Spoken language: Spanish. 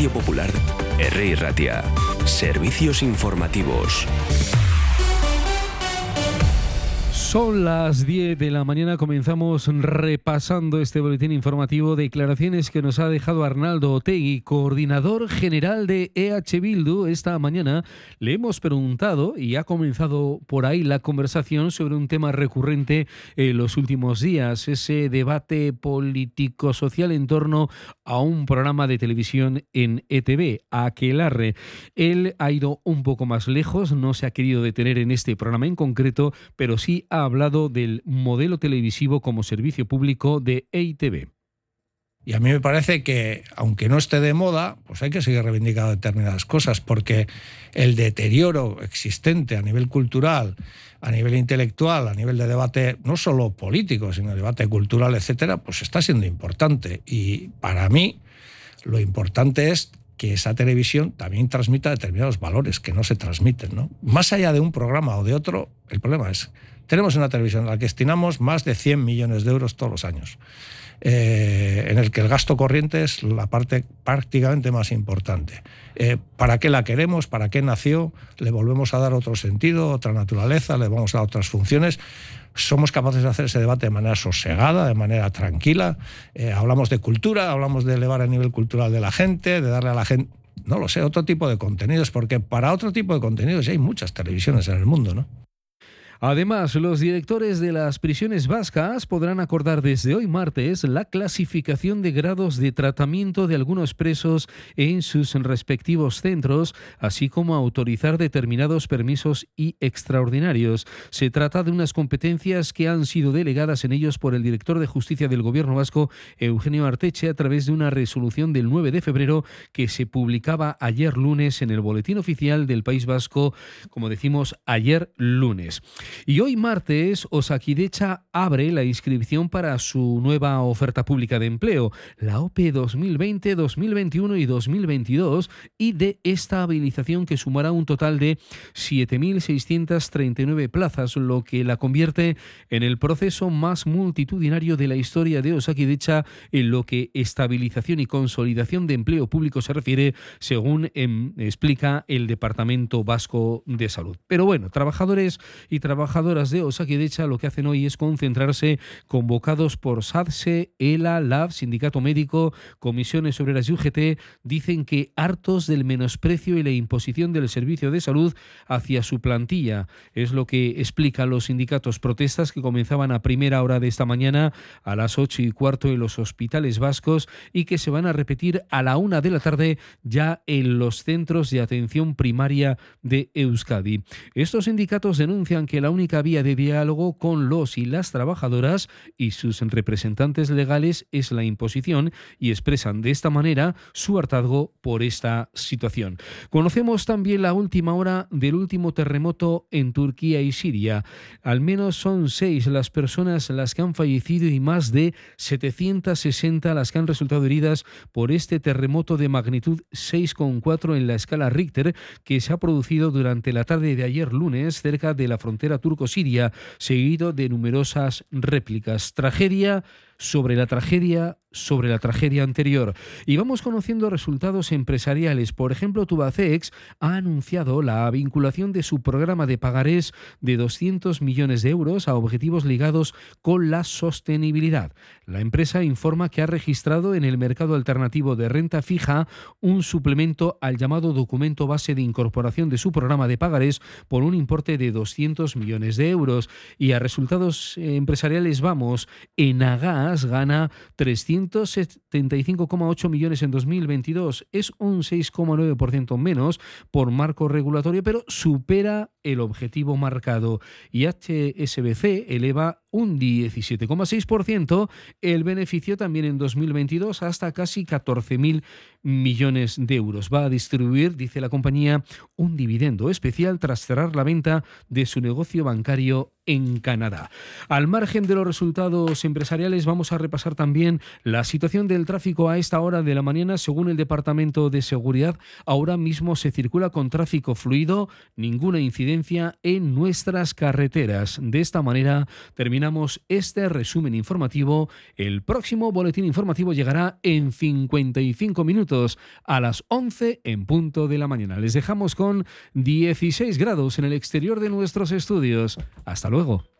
Radio Popular, R. Ratia. Servicios informativos. Son las 10 de la mañana, comenzamos repasando este boletín informativo, declaraciones que nos ha dejado Arnaldo Otegui, coordinador general de EH Bildu. Esta mañana le hemos preguntado, y ha comenzado por ahí la conversación sobre un tema recurrente en los últimos días, ese debate político-social en torno a un programa de televisión en ETV, Aquelarre. Él ha ido un poco más lejos, no se ha querido detener en este programa en concreto, pero sí ha hablado del modelo televisivo como servicio público de EITV. Y a mí me parece que, aunque no esté de moda, pues hay que seguir reivindicando determinadas cosas, porque el deterioro existente a nivel cultural, a nivel intelectual, a nivel de debate, no solo político, sino debate cultural, etcétera, pues está siendo importante. Y para mí, lo importante es que esa televisión también transmita determinados valores que no se transmiten. ¿no? Más allá de un programa o de otro, el problema es tenemos una televisión a la que destinamos más de 100 millones de euros todos los años, eh, en el que el gasto corriente es la parte prácticamente más importante. Eh, ¿Para qué la queremos? ¿Para qué nació? ¿Le volvemos a dar otro sentido, otra naturaleza? ¿Le vamos a dar otras funciones? somos capaces de hacer ese debate de manera sosegada, de manera tranquila. Eh, hablamos de cultura, hablamos de elevar el nivel cultural de la gente, de darle a la gente, no lo sé, otro tipo de contenidos, porque para otro tipo de contenidos ya hay muchas televisiones en el mundo, ¿no? Además, los directores de las prisiones vascas podrán acordar desde hoy martes la clasificación de grados de tratamiento de algunos presos en sus respectivos centros, así como autorizar determinados permisos y extraordinarios. Se trata de unas competencias que han sido delegadas en ellos por el director de justicia del Gobierno vasco, Eugenio Arteche, a través de una resolución del 9 de febrero que se publicaba ayer lunes en el Boletín Oficial del País Vasco, como decimos, ayer lunes. Y hoy martes, Osakidecha abre la inscripción para su nueva oferta pública de empleo, la OPE 2020, 2021 y 2022, y de estabilización que sumará un total de 7.639 plazas, lo que la convierte en el proceso más multitudinario de la historia de Osakidecha en lo que estabilización y consolidación de empleo público se refiere, según em, explica el Departamento Vasco de Salud. Pero bueno, trabajadores y trabajadores trabajadoras de Osakidecha lo que hacen hoy es concentrarse convocados por SADSE, ELA, LAB, Sindicato Médico, Comisiones Obreras y UGT, dicen que hartos del menosprecio y la imposición del servicio de salud hacia su plantilla. Es lo que explican los sindicatos protestas que comenzaban a primera hora de esta mañana a las ocho y cuarto en los hospitales vascos y que se van a repetir a la una de la tarde ya en los centros de atención primaria de Euskadi. Estos sindicatos denuncian que la única vía de diálogo con los y las trabajadoras y sus representantes legales es la imposición y expresan de esta manera su hartazgo por esta situación. Conocemos también la última hora del último terremoto en Turquía y Siria. Al menos son seis las personas las que han fallecido y más de 760 las que han resultado heridas por este terremoto de magnitud 6,4 en la escala Richter que se ha producido durante la tarde de ayer lunes cerca de la frontera turco-siria, seguido de numerosas réplicas. Tragedia sobre la tragedia sobre la tragedia anterior y vamos conociendo resultados empresariales. Por ejemplo, Tubacex ha anunciado la vinculación de su programa de pagarés de 200 millones de euros a objetivos ligados con la sostenibilidad. La empresa informa que ha registrado en el mercado alternativo de renta fija un suplemento al llamado documento base de incorporación de su programa de pagarés por un importe de 200 millones de euros y a resultados empresariales vamos, Enagas gana 300 275,8 millones en 2022. Es un 6,9% menos por marco regulatorio, pero supera el objetivo marcado. Y HSBC eleva un 17,6% el beneficio también en 2022 hasta casi 14.000 millones de euros. Va a distribuir, dice la compañía, un dividendo especial tras cerrar la venta de su negocio bancario en Canadá. Al margen de los resultados empresariales, vamos a repasar también la situación del tráfico a esta hora de la mañana. Según el Departamento de Seguridad, ahora mismo se circula con tráfico fluido, ninguna incidencia en nuestras carreteras. De esta manera terminamos terminamos este resumen informativo. El próximo boletín informativo llegará en 55 minutos a las 11 en punto de la mañana. Les dejamos con 16 grados en el exterior de nuestros estudios. Hasta luego.